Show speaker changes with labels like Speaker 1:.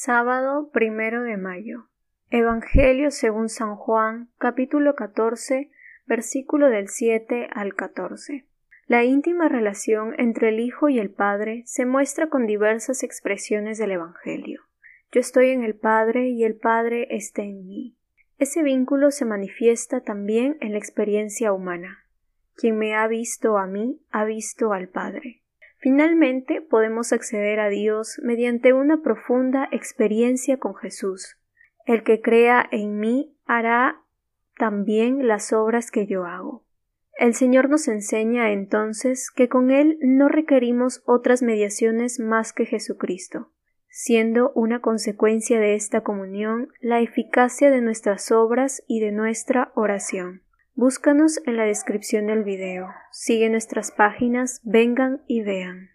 Speaker 1: Sábado primero de mayo. Evangelio según San Juan, capítulo 14, versículo del 7 al 14. La íntima relación entre el Hijo y el Padre se muestra con diversas expresiones del Evangelio. Yo estoy en el Padre y el Padre está en mí. Ese vínculo se manifiesta también en la experiencia humana. Quien me ha visto a mí ha visto al Padre. Finalmente podemos acceder a Dios mediante una profunda experiencia con Jesús. El que crea en mí hará también las obras que yo hago. El Señor nos enseña entonces que con Él no requerimos otras mediaciones más que Jesucristo, siendo una consecuencia de esta comunión la eficacia de nuestras obras y de nuestra oración. Búscanos en la descripción del video. Sigue nuestras páginas, vengan y vean.